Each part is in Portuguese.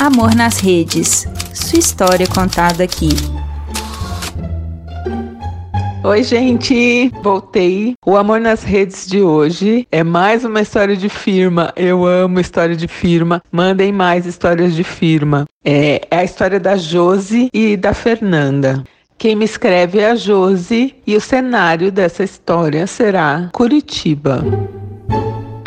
Amor nas Redes. Sua história contada aqui. Oi, gente! Voltei. O Amor nas Redes de hoje é mais uma história de firma. Eu amo história de firma. Mandem mais histórias de firma. É, é a história da Josi e da Fernanda. Quem me escreve é a Josi e o cenário dessa história será Curitiba.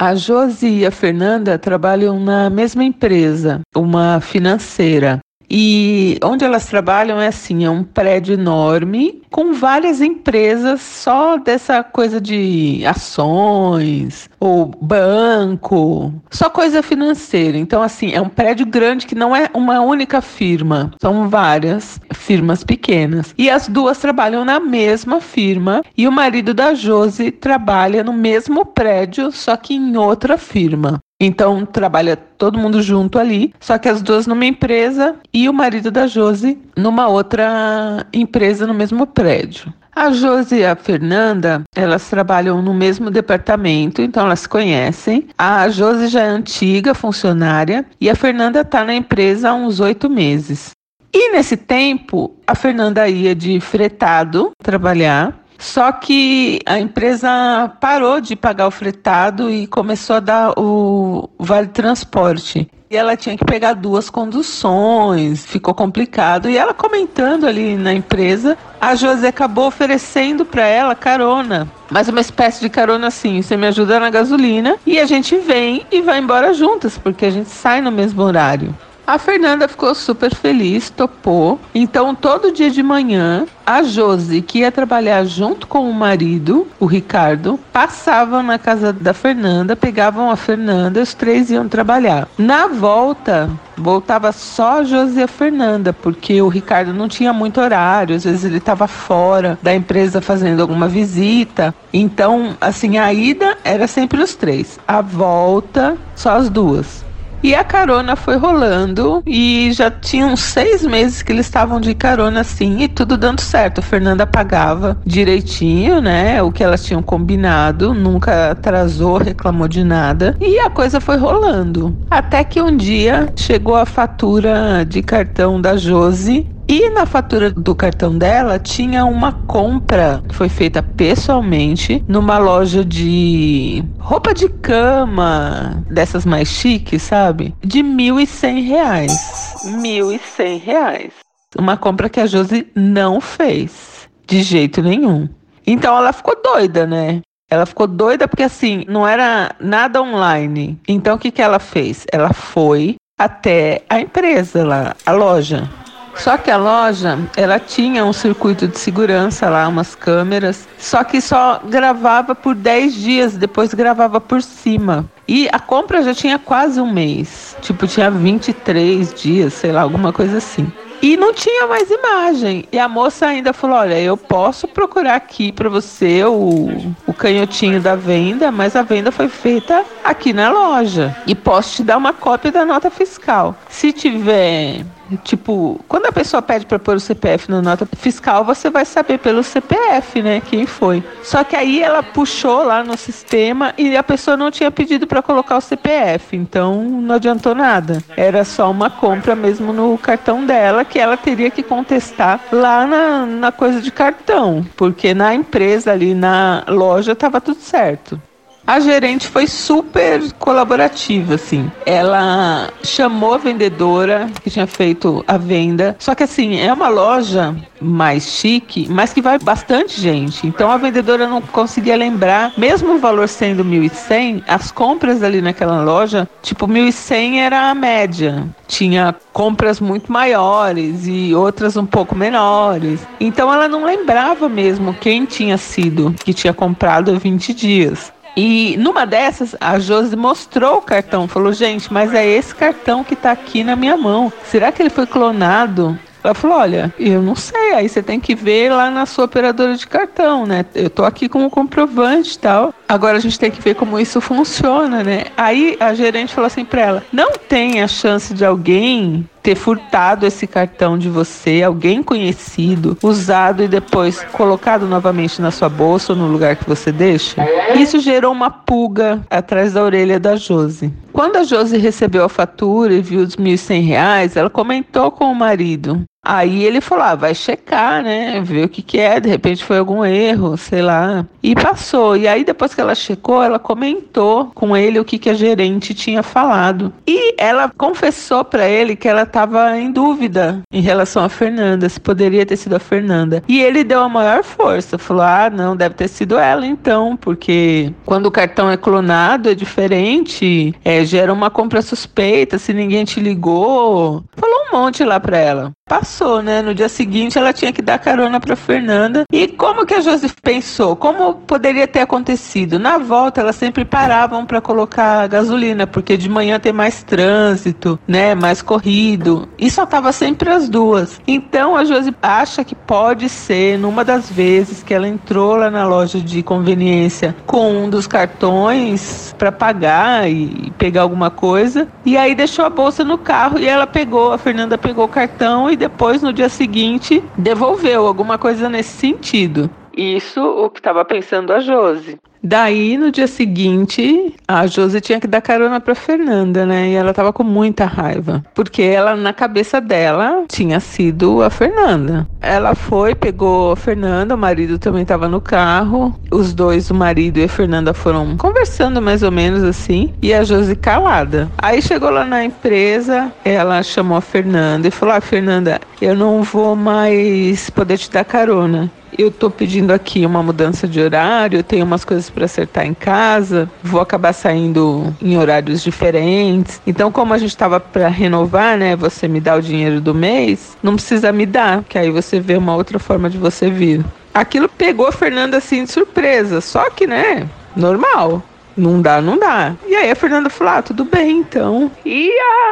A Josi e a Fernanda trabalham na mesma empresa, uma financeira. E onde elas trabalham é assim, é um prédio enorme com várias empresas só dessa coisa de ações ou banco, só coisa financeira. Então assim, é um prédio grande que não é uma única firma, são várias firmas pequenas. E as duas trabalham na mesma firma e o marido da Josi trabalha no mesmo prédio, só que em outra firma. Então trabalha todo mundo junto ali, só que as duas numa empresa e o marido da Josi numa outra empresa no mesmo prédio. A Josi e a Fernanda, elas trabalham no mesmo departamento, então elas se conhecem. A Josi já é antiga funcionária e a Fernanda está na empresa há uns oito meses. E nesse tempo, a Fernanda ia de fretado trabalhar só que a empresa parou de pagar o fretado e começou a dar o vale transporte. E ela tinha que pegar duas conduções, ficou complicado. E ela comentando ali na empresa, a José acabou oferecendo para ela carona. Mas uma espécie de carona assim, você me ajuda na gasolina e a gente vem e vai embora juntas, porque a gente sai no mesmo horário. A Fernanda ficou super feliz, topou. Então, todo dia de manhã, a Josi, que ia trabalhar junto com o marido, o Ricardo, passavam na casa da Fernanda, pegavam a Fernanda, os três iam trabalhar. Na volta, voltava só a Josi e a Fernanda, porque o Ricardo não tinha muito horário, às vezes ele estava fora da empresa fazendo alguma visita. Então, assim, a ida era sempre os três, a volta só as duas. E a carona foi rolando e já tinham seis meses que eles estavam de carona assim e tudo dando certo. A Fernanda pagava direitinho, né? O que elas tinham combinado, nunca atrasou, reclamou de nada. E a coisa foi rolando. Até que um dia chegou a fatura de cartão da Josi e na fatura do cartão dela tinha uma compra que foi feita pessoalmente numa loja de roupa de cama, dessas mais chiques, sabe? De 1.100 reais. 1.100 reais. Uma compra que a Josi não fez. De jeito nenhum. Então ela ficou doida, né? Ela ficou doida porque assim, não era nada online. Então o que, que ela fez? Ela foi até a empresa lá, a loja. Só que a loja, ela tinha um circuito de segurança lá, umas câmeras, só que só gravava por 10 dias, depois gravava por cima. E a compra já tinha quase um mês, tipo, tinha 23 dias, sei lá, alguma coisa assim. E não tinha mais imagem. E a moça ainda falou: Olha, eu posso procurar aqui para você o, o canhotinho da venda, mas a venda foi feita aqui na loja. E posso te dar uma cópia da nota fiscal. Se tiver Tipo, quando a pessoa pede para pôr o CPF na nota fiscal, você vai saber pelo CPF, né, quem foi. Só que aí ela puxou lá no sistema e a pessoa não tinha pedido para colocar o CPF, então não adiantou nada. Era só uma compra mesmo no cartão dela que ela teria que contestar lá na, na coisa de cartão, porque na empresa ali na loja estava tudo certo. A gerente foi super colaborativa, assim. Ela chamou a vendedora que tinha feito a venda. Só que assim, é uma loja mais chique, mas que vai bastante gente. Então a vendedora não conseguia lembrar, mesmo o valor sendo 1.100, as compras ali naquela loja, tipo 1.100 era a média. Tinha compras muito maiores e outras um pouco menores. Então ela não lembrava mesmo quem tinha sido que tinha comprado há 20 dias. E numa dessas, a Josi mostrou o cartão, falou: gente, mas é esse cartão que tá aqui na minha mão. Será que ele foi clonado? Ela falou: Olha, eu não sei. Aí você tem que ver lá na sua operadora de cartão, né? Eu tô aqui com o comprovante e tal. Agora a gente tem que ver como isso funciona, né? Aí a gerente falou assim pra ela: Não tem a chance de alguém ter furtado esse cartão de você, alguém conhecido, usado e depois colocado novamente na sua bolsa ou no lugar que você deixa? Isso gerou uma pulga atrás da orelha da Josi. Quando a Josi recebeu a fatura e viu os R$ 1.100, ela comentou com o marido. Aí ele falou: ah, vai checar, né? Ver o que, que é, de repente foi algum erro, sei lá. E passou. E aí, depois que ela checou, ela comentou com ele o que, que a gerente tinha falado. E ela confessou para ele que ela estava em dúvida em relação a Fernanda, se poderia ter sido a Fernanda. E ele deu a maior força, falou: ah, não, deve ter sido ela então, porque quando o cartão é clonado é diferente, é, gera uma compra suspeita, se ninguém te ligou. Falou um monte lá pra ela. Passou, né? No dia seguinte ela tinha que dar carona pra Fernanda. E como que a Josi pensou? Como poderia ter acontecido? Na volta elas sempre paravam para colocar gasolina, porque de manhã tem mais trânsito, né? Mais corrido. E só tava sempre as duas. Então a Josi acha que pode ser numa das vezes que ela entrou lá na loja de conveniência com um dos cartões para pagar e pegar alguma coisa. E aí deixou a bolsa no carro e ela pegou, a Fernanda pegou o cartão e depois no dia seguinte devolveu alguma coisa nesse sentido. Isso o que estava pensando a Josi. Daí, no dia seguinte, a Josi tinha que dar carona pra Fernanda, né? E ela tava com muita raiva. Porque ela, na cabeça dela, tinha sido a Fernanda. Ela foi, pegou a Fernanda, o marido também tava no carro. Os dois, o marido e a Fernanda, foram conversando mais ou menos assim. E a Josi calada. Aí chegou lá na empresa, ela chamou a Fernanda e falou: Ah, Fernanda, eu não vou mais poder te dar carona eu tô pedindo aqui uma mudança de horário, tenho umas coisas para acertar em casa, vou acabar saindo em horários diferentes. Então, como a gente estava para renovar, né, você me dá o dinheiro do mês, não precisa me dar, que aí você vê uma outra forma de você vir. Aquilo pegou a Fernanda assim de surpresa, só que, né, normal. Não dá, não dá. E aí a Fernanda falou: ah, tudo bem então. E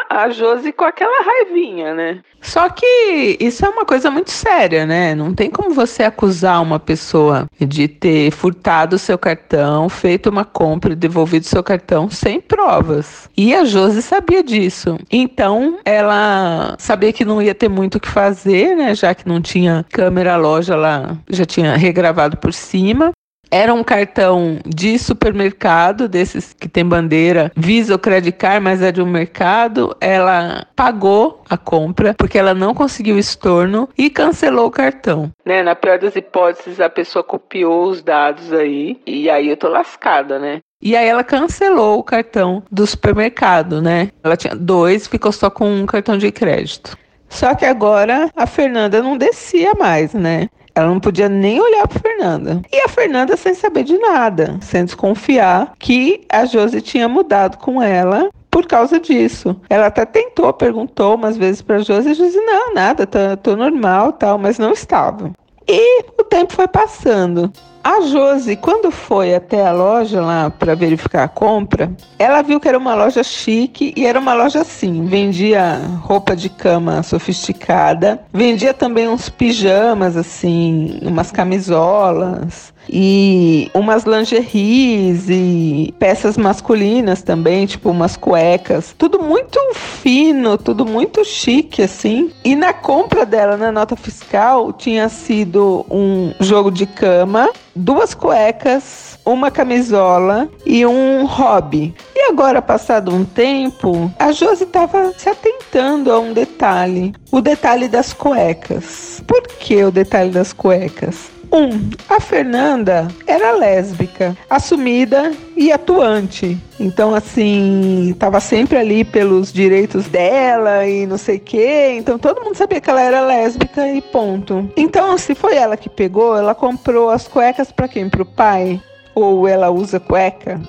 a, a Josi com aquela raivinha, né? Só que isso é uma coisa muito séria, né? Não tem como você acusar uma pessoa de ter furtado seu cartão, feito uma compra e devolvido seu cartão sem provas. E a Josi sabia disso. Então ela sabia que não ia ter muito o que fazer, né? Já que não tinha câmera, a loja lá já tinha regravado por cima. Era um cartão de supermercado, desses que tem bandeira Visa ou Credit Card, mas é de um mercado. Ela pagou a compra porque ela não conseguiu estorno e cancelou o cartão. Né, na pior das hipóteses, a pessoa copiou os dados aí e aí eu tô lascada, né? E aí ela cancelou o cartão do supermercado, né? Ela tinha dois, ficou só com um cartão de crédito. Só que agora a Fernanda não descia mais, né? Ela não podia nem olhar para Fernanda. E a Fernanda sem saber de nada, sem desconfiar que a Josi tinha mudado com ela por causa disso. Ela até tentou, perguntou umas vezes para Josi e disse: Não, nada, tô, tô normal, tal, mas não estava. E tempo foi passando. A Josi, quando foi até a loja lá para verificar a compra, ela viu que era uma loja chique e era uma loja assim, vendia roupa de cama sofisticada, vendia também uns pijamas assim, umas camisolas, e umas lingeries e peças masculinas também, tipo umas cuecas. Tudo muito fino, tudo muito chique assim. E na compra dela na nota fiscal tinha sido um jogo de cama, duas cuecas, uma camisola e um hobby. E agora, passado um tempo, a Josi estava se atentando a um detalhe: o detalhe das cuecas. Por que o detalhe das cuecas? Um, a Fernanda era lésbica, assumida e atuante. Então, assim, tava sempre ali pelos direitos dela e não sei o quê. Então, todo mundo sabia que ela era lésbica e ponto. Então, se foi ela que pegou, ela comprou as cuecas para quem? Pro pai? Ou ela usa cueca?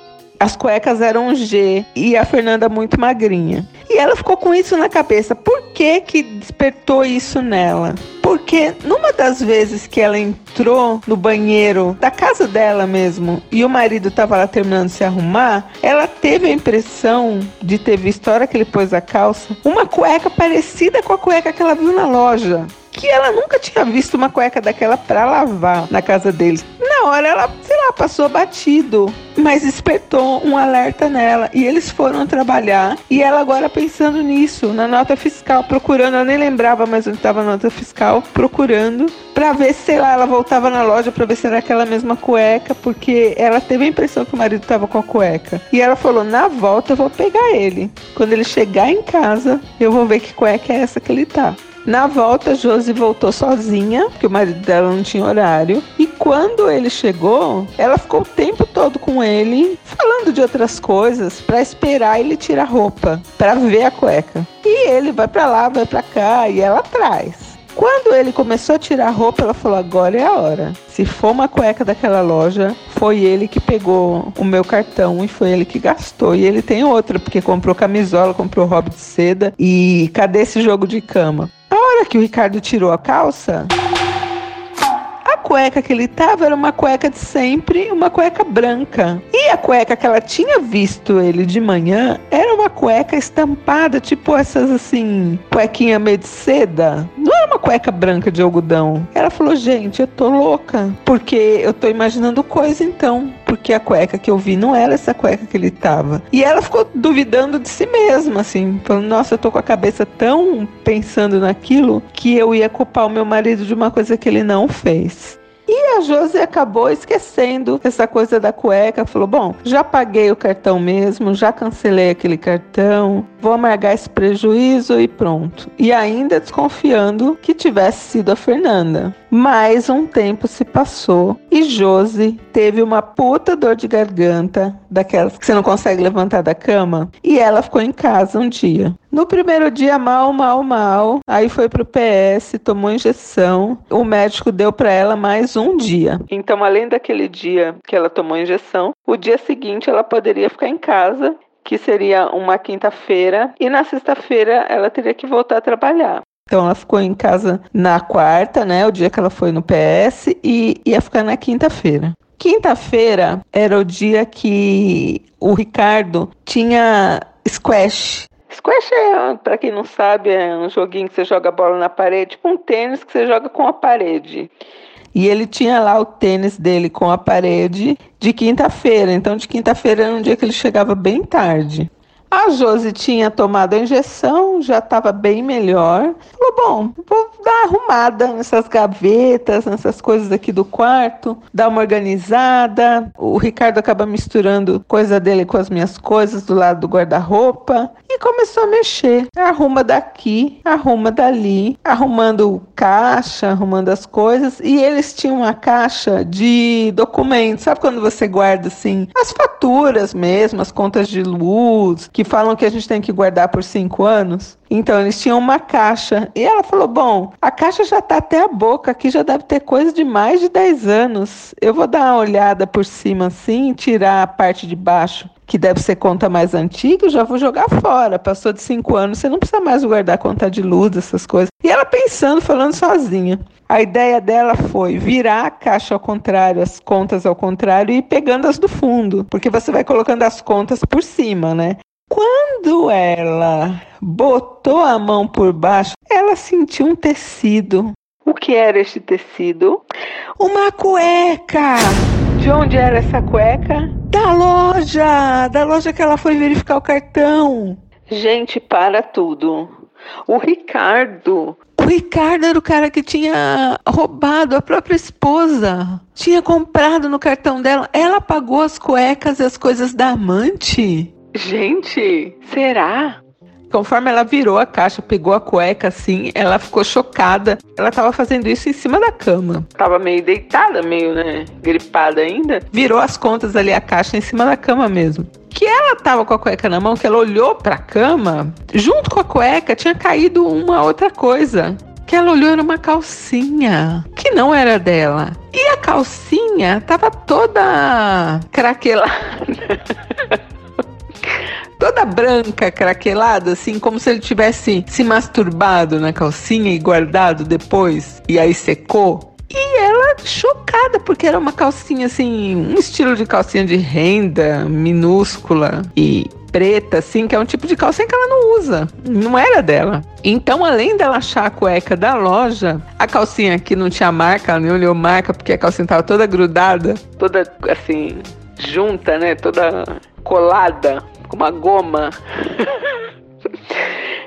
As cuecas eram G e a Fernanda muito magrinha. E ela ficou com isso na cabeça. Por que que despertou isso nela? Porque numa das vezes que ela entrou no banheiro da casa dela mesmo e o marido estava lá terminando de se arrumar, ela teve a impressão de ter visto a hora que ele pôs a calça, uma cueca parecida com a cueca que ela viu na loja que ela nunca tinha visto uma cueca daquela para lavar na casa deles. Na hora ela, sei lá, passou batido, mas despertou um alerta nela e eles foram trabalhar e ela agora pensando nisso, na nota fiscal, procurando, eu nem lembrava mais onde estava a nota fiscal, procurando para ver se, sei lá, ela voltava na loja para ver se era aquela mesma cueca, porque ela teve a impressão que o marido estava com a cueca. E ela falou: "Na volta eu vou pegar ele. Quando ele chegar em casa, eu vou ver que cueca é essa que ele tá". Na volta, Josi voltou sozinha, porque o marido dela não tinha horário. E quando ele chegou, ela ficou o tempo todo com ele, falando de outras coisas, para esperar ele tirar a roupa, para ver a cueca. E ele vai para lá, vai para cá, e ela atrás. Quando ele começou a tirar a roupa, ela falou: agora é a hora. Se for uma cueca daquela loja, foi ele que pegou o meu cartão e foi ele que gastou. E ele tem outra, porque comprou camisola, comprou hobby de seda. E cadê esse jogo de cama? Hora que o Ricardo tirou a calça, a cueca que ele tava era uma cueca de sempre, uma cueca branca. E a cueca que ela tinha visto ele de manhã era uma cueca estampada, tipo essas assim, cuequinha meio de seda. Cueca branca de algodão. Ela falou: gente, eu tô louca. Porque eu tô imaginando coisa então. Porque a cueca que eu vi não era essa cueca que ele tava. E ela ficou duvidando de si mesma, assim, falando: nossa, eu tô com a cabeça tão pensando naquilo que eu ia culpar o meu marido de uma coisa que ele não fez. E a Josi acabou esquecendo essa coisa da cueca. Falou: Bom, já paguei o cartão mesmo, já cancelei aquele cartão, vou amargar esse prejuízo e pronto. E ainda desconfiando que tivesse sido a Fernanda. Mais um tempo se passou e Josi teve uma puta dor de garganta, daquelas que você não consegue levantar da cama, e ela ficou em casa um dia. No primeiro dia, mal, mal, mal. Aí foi pro PS, tomou injeção. O médico deu para ela mais um dia. Então, além daquele dia que ela tomou injeção, o dia seguinte ela poderia ficar em casa que seria uma quinta-feira, e na sexta-feira ela teria que voltar a trabalhar. Então ela ficou em casa na quarta, né, o dia que ela foi no PS, e ia ficar na quinta-feira. Quinta-feira era o dia que o Ricardo tinha squash. Squash é, para quem não sabe, é um joguinho que você joga a bola na parede, tipo um tênis que você joga com a parede. E ele tinha lá o tênis dele com a parede de quinta-feira. Então, de quinta-feira era um dia que ele chegava bem tarde. A Josi tinha tomado a injeção, já estava bem melhor. Falou: bom, vou dar uma arrumada nessas gavetas, nessas coisas aqui do quarto, dar uma organizada. O Ricardo acaba misturando coisa dele com as minhas coisas do lado do guarda-roupa começou a mexer. Arruma daqui, arruma dali, arrumando caixa, arrumando as coisas. E eles tinham uma caixa de documentos. Sabe quando você guarda assim as faturas mesmo, as contas de luz, que falam que a gente tem que guardar por cinco anos. Então eles tinham uma caixa. E ela falou: Bom, a caixa já está até a boca, aqui já deve ter coisa de mais de 10 anos. Eu vou dar uma olhada por cima assim, tirar a parte de baixo, que deve ser conta mais antiga, já vou jogar fora. Passou de cinco anos, você não precisa mais guardar conta de luz, essas coisas. E ela pensando, falando sozinha. A ideia dela foi virar a caixa ao contrário, as contas ao contrário e pegando as do fundo, porque você vai colocando as contas por cima, né? Quando ela botou a mão por baixo, ela sentiu um tecido. O que era este tecido? Uma cueca! De onde era essa cueca? Da loja! Da loja que ela foi verificar o cartão. Gente, para tudo. O Ricardo. O Ricardo era o cara que tinha roubado a própria esposa. Tinha comprado no cartão dela. Ela pagou as cuecas e as coisas da amante. Gente, será? Conforme ela virou a caixa, pegou a cueca assim, ela ficou chocada. Ela tava fazendo isso em cima da cama. Tava meio deitada, meio, né, gripada ainda. Virou as contas ali a caixa em cima da cama mesmo. Que ela tava com a cueca na mão, que ela olhou pra cama, junto com a cueca tinha caído uma outra coisa. Que ela olhou era uma calcinha, que não era dela. E a calcinha tava toda craquelada. toda branca, craquelada, assim, como se ele tivesse se masturbado na calcinha e guardado depois, e aí secou. E ela chocada, porque era uma calcinha assim, um estilo de calcinha de renda, minúscula. E preta, assim, que é um tipo de calcinha que ela não usa. Não era dela. Então, além dela achar a cueca da loja, a calcinha que não tinha marca, ela nem olhou marca, porque a calcinha tava toda grudada, toda assim, junta, né? Toda colada, com uma goma.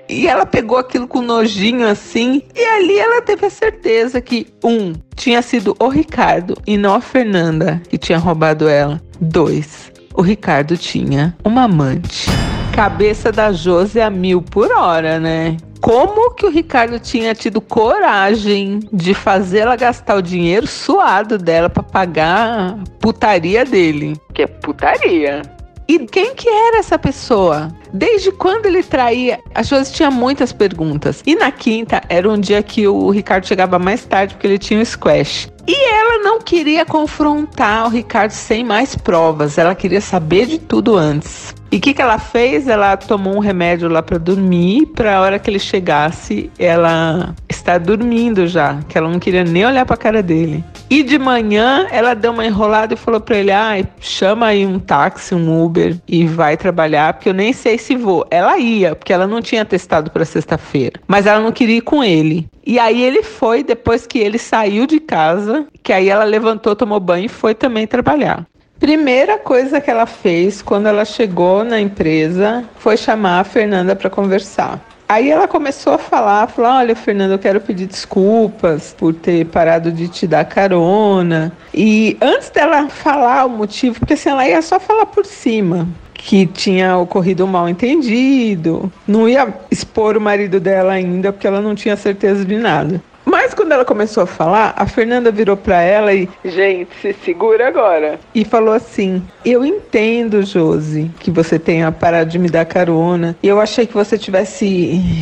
E ela pegou aquilo com nojinho assim. E ali ela teve a certeza que, um, tinha sido o Ricardo e não a Fernanda que tinha roubado ela. Dois, o Ricardo tinha uma amante. Cabeça da Josi a mil por hora, né? Como que o Ricardo tinha tido coragem de fazê-la gastar o dinheiro suado dela para pagar a putaria dele? Que é putaria. E quem que era essa pessoa? Desde quando ele traía? A Josi tinha muitas perguntas. E na quinta era um dia que o Ricardo chegava mais tarde porque ele tinha um squash. E ela não queria confrontar o Ricardo sem mais provas. Ela queria saber de tudo antes. E o que, que ela fez? Ela tomou um remédio lá para dormir, para a hora que ele chegasse, ela estar dormindo já, que ela não queria nem olhar para a cara dele. E de manhã ela deu uma enrolada e falou para ele: ah, chama aí um táxi, um Uber e vai trabalhar, porque eu nem sei se vou. Ela ia, porque ela não tinha testado para sexta-feira, mas ela não queria ir com ele. E aí ele foi depois que ele saiu de casa, que aí ela levantou, tomou banho e foi também trabalhar. Primeira coisa que ela fez quando ela chegou na empresa foi chamar a Fernanda para conversar. Aí ela começou a falar, falou: "Olha, Fernanda, eu quero pedir desculpas por ter parado de te dar carona". E antes dela falar o motivo, porque assim ela ia só falar por cima, que tinha ocorrido um mal entendido, não ia expor o marido dela ainda, porque ela não tinha certeza de nada. Mas quando ela começou a falar, a Fernanda virou para ela e, gente, se segura agora. E falou assim: Eu entendo, Josi, que você tenha parado de me dar carona. Eu achei que você tivesse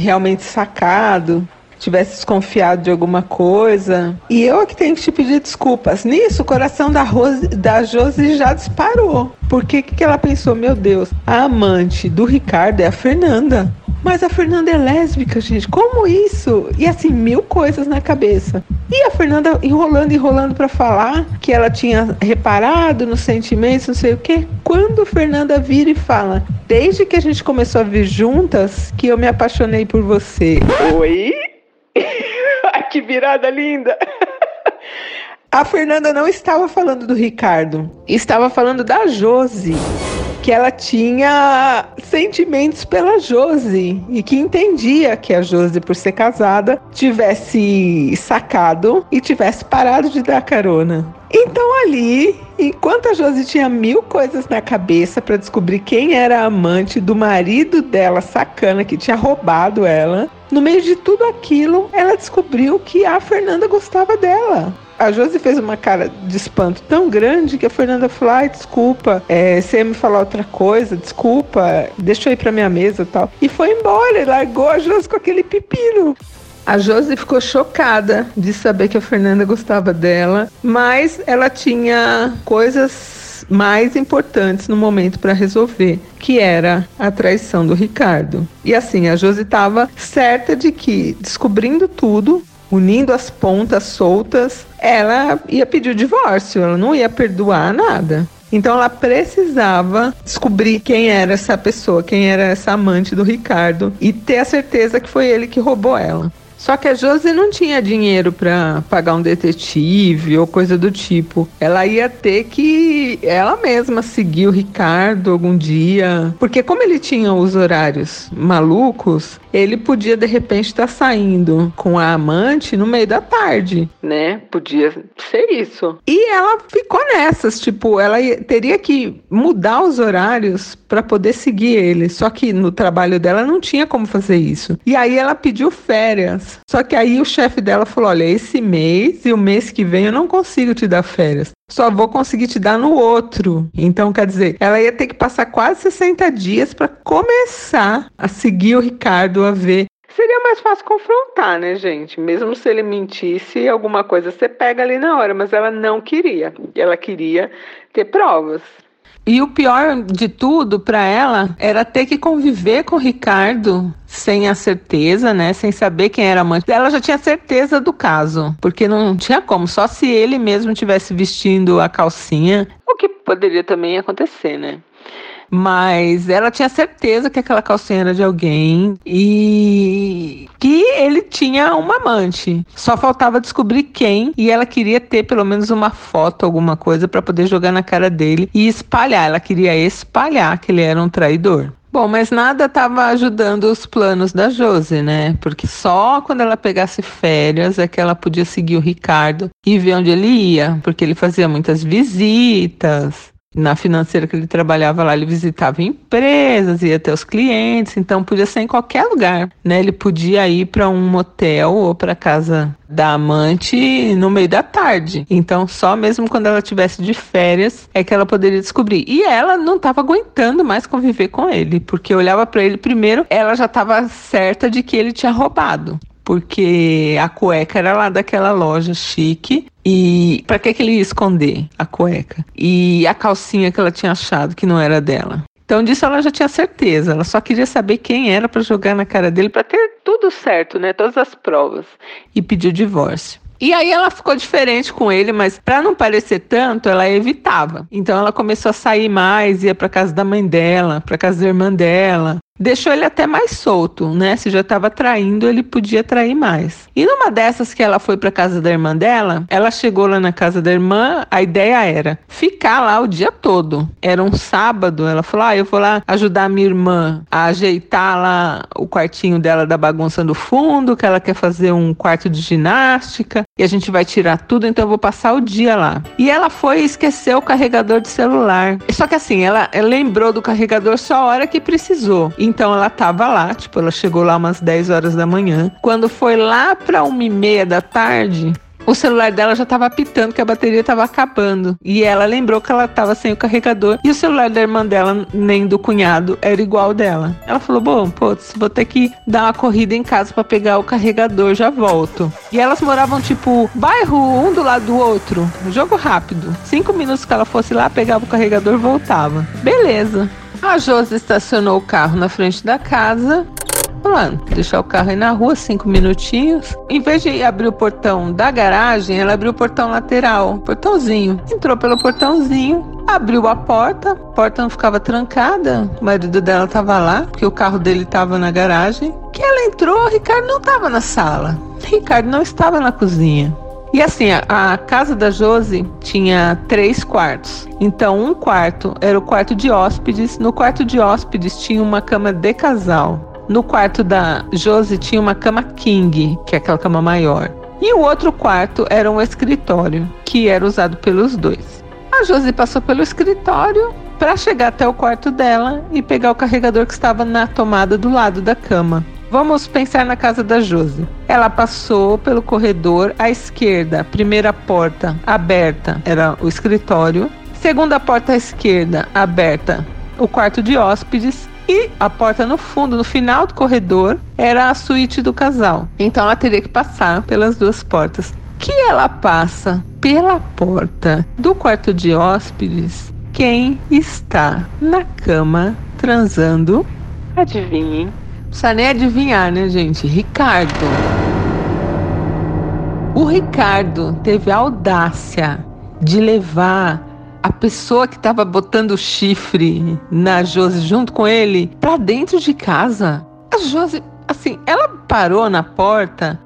realmente sacado tivesse desconfiado de alguma coisa. E eu é que tenho que te pedir desculpas. Nisso, o coração da, Rose, da Josi já disparou. Porque que, que ela pensou? Meu Deus, a amante do Ricardo é a Fernanda. Mas a Fernanda é lésbica, gente. Como isso? E assim, mil coisas na cabeça. E a Fernanda enrolando, enrolando para falar que ela tinha reparado nos sentimentos, não sei o quê. Quando a Fernanda vira e fala: Desde que a gente começou a vir juntas, que eu me apaixonei por você. Oi? que virada linda! A Fernanda não estava falando do Ricardo, estava falando da Josi que ela tinha sentimentos pela Josi e que entendia que a Josi, por ser casada, tivesse sacado e tivesse parado de dar carona. Então ali, enquanto a Josi tinha mil coisas na cabeça para descobrir quem era a amante do marido dela, sacana, que tinha roubado ela, no meio de tudo aquilo, ela descobriu que a Fernanda gostava dela a Josi fez uma cara de espanto tão grande que a Fernanda falou: ai, desculpa, é, você ia me falar outra coisa, desculpa, deixa eu ir pra minha mesa tal. E foi embora, e largou a Josi com aquele pepino. A Josi ficou chocada de saber que a Fernanda gostava dela, mas ela tinha coisas mais importantes no momento para resolver, que era a traição do Ricardo. E assim, a Josi estava certa de que, descobrindo tudo, unindo as pontas soltas, ela ia pedir o divórcio, ela não ia perdoar nada. Então ela precisava descobrir quem era essa pessoa, quem era essa amante do Ricardo e ter a certeza que foi ele que roubou ela. Só que a Josi não tinha dinheiro para pagar um detetive ou coisa do tipo. Ela ia ter que ela mesma seguir o Ricardo algum dia, porque como ele tinha os horários malucos, ele podia de repente estar tá saindo com a amante no meio da tarde, né? Podia ser isso. E ela ficou nessas, tipo, ela teria que mudar os horários para poder seguir ele. Só que no trabalho dela não tinha como fazer isso. E aí ela pediu férias. Só que aí o chefe dela falou: "Olha, esse mês e o mês que vem eu não consigo te dar férias só vou conseguir te dar no outro. Então, quer dizer, ela ia ter que passar quase 60 dias para começar a seguir o Ricardo, a ver. Seria mais fácil confrontar, né, gente? Mesmo se ele mentisse, alguma coisa você pega ali na hora, mas ela não queria. Ela queria ter provas. E o pior de tudo para ela era ter que conviver com o Ricardo sem a certeza, né? Sem saber quem era a amante. Ela já tinha certeza do caso, porque não tinha como, só se ele mesmo tivesse vestindo a calcinha, o que poderia também acontecer, né? Mas ela tinha certeza que aquela calcinha era de alguém e que ele tinha uma amante. Só faltava descobrir quem e ela queria ter pelo menos uma foto, alguma coisa para poder jogar na cara dele e espalhar. Ela queria espalhar que ele era um traidor. Bom, mas nada estava ajudando os planos da Josi, né? Porque só quando ela pegasse férias é que ela podia seguir o Ricardo e ver onde ele ia, porque ele fazia muitas visitas. Na financeira que ele trabalhava lá, ele visitava empresas, ia até os clientes, então podia ser em qualquer lugar, né? Ele podia ir para um motel ou para casa da amante no meio da tarde. Então, só mesmo quando ela tivesse de férias é que ela poderia descobrir. E ela não estava aguentando mais conviver com ele, porque olhava para ele primeiro, ela já estava certa de que ele tinha roubado porque a cueca era lá daquela loja chique. E para que, que ele ia esconder a cueca? E a calcinha que ela tinha achado que não era dela. Então disso ela já tinha certeza, ela só queria saber quem era para jogar na cara dele para ter tudo certo, né? Todas as provas. E pediu divórcio. E aí ela ficou diferente com ele, mas para não parecer tanto, ela evitava. Então ela começou a sair mais, ia para casa da mãe dela, para casa da irmã dela, deixou ele até mais solto, né? Se já estava traindo, ele podia trair mais. E numa dessas que ela foi para casa da irmã dela, ela chegou lá na casa da irmã, a ideia era ficar lá o dia todo. Era um sábado, ela falou: "Ah, eu vou lá ajudar minha irmã a ajeitar lá o quartinho dela da bagunça do fundo, que ela quer fazer um quarto de ginástica, e a gente vai tirar tudo, então eu vou passar o dia lá". E ela foi e esqueceu o carregador de celular. Só que assim, ela, ela lembrou do carregador só a hora que precisou. Então ela tava lá, tipo, ela chegou lá umas 10 horas da manhã. Quando foi lá pra uma e meia da tarde, o celular dela já estava apitando que a bateria estava acabando. E ela lembrou que ela estava sem o carregador e o celular da irmã dela, nem do cunhado, era igual dela. Ela falou: Bom, putz, vou ter que dar uma corrida em casa para pegar o carregador, já volto. E elas moravam tipo bairro um do lado do outro. Jogo rápido. Cinco minutos que ela fosse lá, pegava o carregador voltava. Beleza. A Josi estacionou o carro na frente da casa. Falando, deixar o carro aí na rua, cinco minutinhos. Em vez de abrir o portão da garagem, ela abriu o portão lateral, portãozinho. Entrou pelo portãozinho, abriu a porta, a porta não ficava trancada, o marido dela estava lá, porque o carro dele estava na garagem. Que ela entrou, o Ricardo não estava na sala. Ricardo não estava na cozinha. E assim, a, casa da Josi tinha três quartos. Então, um quarto era o quarto de hóspedes. No quarto de hóspedes tinha uma cama de casal. No quarto da Josi tinha uma cama king, que é aquela cama maior. E o outro quarto era um escritório, que era usado pelos dois. A Josi passou pelo escritório para chegar até o quarto dela e pegar o carregador que estava na tomada do lado da cama. Vamos pensar na casa da Josi. Ela passou pelo corredor à esquerda, primeira porta aberta era o escritório, segunda porta à esquerda aberta, o quarto de hóspedes e a porta no fundo, no final do corredor, era a suíte do casal. Então ela teria que passar pelas duas portas. Que ela passa pela porta do quarto de hóspedes, quem está na cama transando? Adivinhem precisa nem adivinhar, né, gente? Ricardo. O Ricardo teve a audácia de levar a pessoa que estava botando chifre na Josi junto com ele para dentro de casa. A Josi, assim, ela parou na porta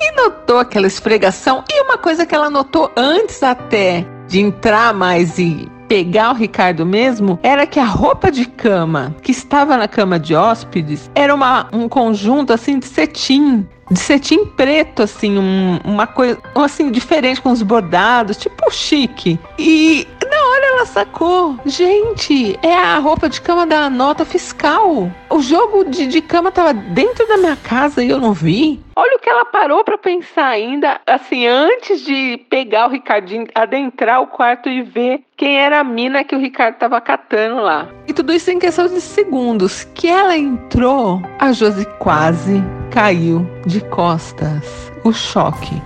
e notou aquela esfregação. E uma coisa que ela notou antes até de entrar mais e pegar o Ricardo mesmo era que a roupa de cama que estava na cama de hóspedes era uma, um conjunto assim de cetim de cetim preto, assim, um, uma coisa assim, diferente com os bordados, tipo chique. E na hora ela sacou. Gente, é a roupa de cama da nota fiscal. O jogo de, de cama tava dentro da minha casa e eu não vi. Olha o que ela parou para pensar ainda, assim, antes de pegar o Ricardinho, adentrar o quarto e ver quem era a mina que o Ricardo tava catando lá. E tudo isso em questão de segundos. Que ela entrou, a Josi quase caiu de costas. O choque.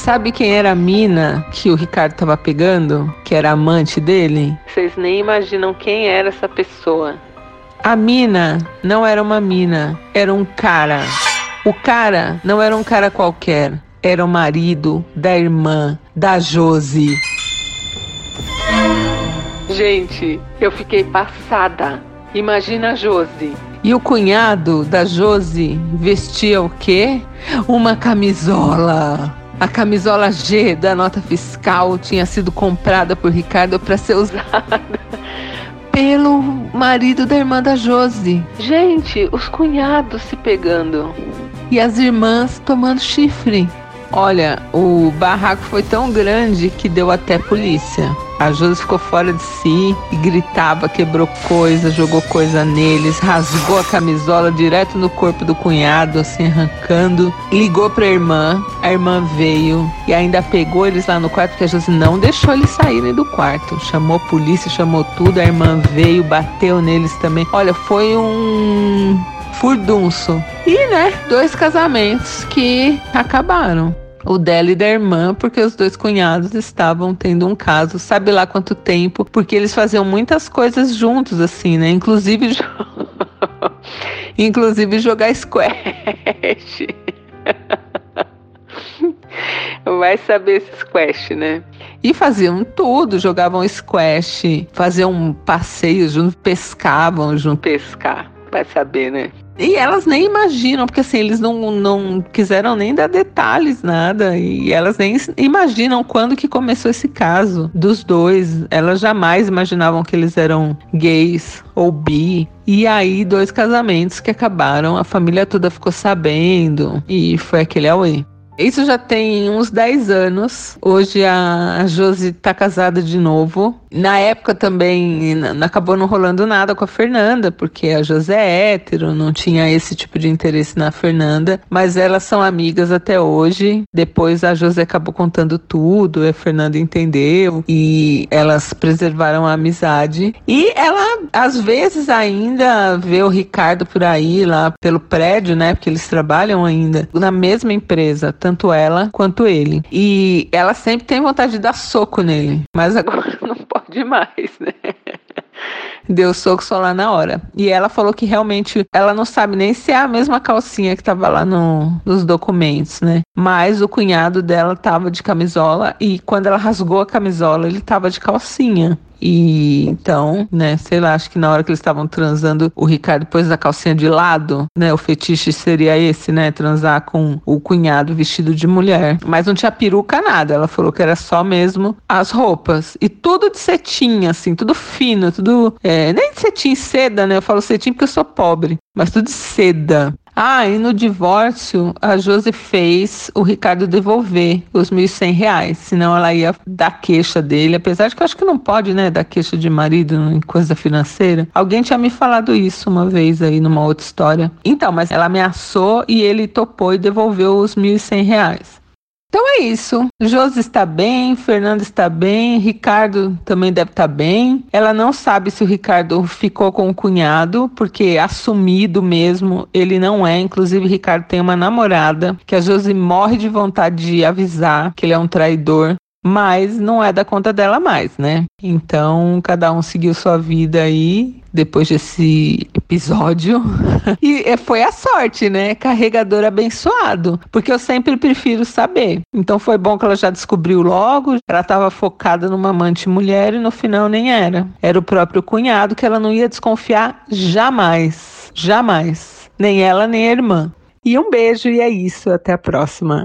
Sabe quem era a mina que o Ricardo tava pegando? Que era amante dele? Vocês nem imaginam quem era essa pessoa. A mina não era uma mina, era um cara. O cara não era um cara qualquer, era o marido da irmã da Josi. Gente, eu fiquei passada Imagina a Josi. E o cunhado da Josi vestia o quê? Uma camisola. A camisola G da nota fiscal tinha sido comprada por Ricardo para ser usada pelo marido da irmã da Josi. Gente, os cunhados se pegando. E as irmãs tomando chifre. Olha, o barraco foi tão grande que deu até polícia. A Josi ficou fora de si e gritava, quebrou coisa, jogou coisa neles, rasgou a camisola direto no corpo do cunhado, assim, arrancando. Ligou pra irmã, a irmã veio e ainda pegou eles lá no quarto, porque a Josi não deixou eles saírem do quarto. Chamou a polícia, chamou tudo, a irmã veio, bateu neles também. Olha, foi um furdunço. E, né, dois casamentos que acabaram. O dela e da irmã, porque os dois cunhados estavam tendo um caso, sabe lá quanto tempo, porque eles faziam muitas coisas juntos, assim, né? Inclusive, inclusive jogar squash. Vai saber esse squash, né? E faziam tudo, jogavam squash, faziam passeios juntos, pescavam junto, pescar, vai saber, né? E elas nem imaginam, porque assim, eles não, não quiseram nem dar detalhes, nada. E elas nem imaginam quando que começou esse caso dos dois. Elas jamais imaginavam que eles eram gays ou bi. E aí, dois casamentos que acabaram, a família toda ficou sabendo. E foi aquele away. Isso já tem uns 10 anos. Hoje a Josi tá casada de novo. Na época também acabou não rolando nada com a Fernanda, porque a Josi é hétero, não tinha esse tipo de interesse na Fernanda, mas elas são amigas até hoje. Depois a Josi acabou contando tudo, a Fernanda entendeu e elas preservaram a amizade. E ela às vezes ainda vê o Ricardo por aí lá pelo prédio, né? Porque eles trabalham ainda na mesma empresa tanto ela quanto ele. E ela sempre tem vontade de dar soco nele, mas agora não pode mais, né? Deu soco só lá na hora. E ela falou que realmente ela não sabe nem se é a mesma calcinha que tava lá no, nos documentos, né? Mas o cunhado dela tava de camisola e quando ela rasgou a camisola, ele tava de calcinha. E então, né, sei lá, acho que na hora que eles estavam transando, o Ricardo pôs a calcinha de lado, né? O fetiche seria esse, né? Transar com o cunhado vestido de mulher. Mas não tinha peruca, nada. Ela falou que era só mesmo as roupas. E tudo de cetim, assim, tudo fino, tudo. É, nem de cetim seda, né? Eu falo cetim porque eu sou pobre, mas tudo de seda. Ah, e no divórcio, a Josi fez o Ricardo devolver os 1.100 reais, senão ela ia dar queixa dele, apesar de que eu acho que não pode, né, dar queixa de marido em coisa financeira. Alguém tinha me falado isso uma vez aí numa outra história. Então, mas ela ameaçou e ele topou e devolveu os 1.100 reais. Então é isso. Josi está bem, Fernando está bem, Ricardo também deve estar bem. Ela não sabe se o Ricardo ficou com o cunhado, porque assumido mesmo ele não é. Inclusive, Ricardo tem uma namorada que a Josi morre de vontade de avisar que ele é um traidor mas não é da conta dela mais, né? Então, cada um seguiu sua vida aí depois desse episódio. e é, foi a sorte, né? Carregador abençoado, porque eu sempre prefiro saber. Então foi bom que ela já descobriu logo, ela estava focada numa amante mulher e no final nem era. Era o próprio cunhado que ela não ia desconfiar jamais. Jamais. Nem ela, nem a irmã. E um beijo e é isso. Até a próxima.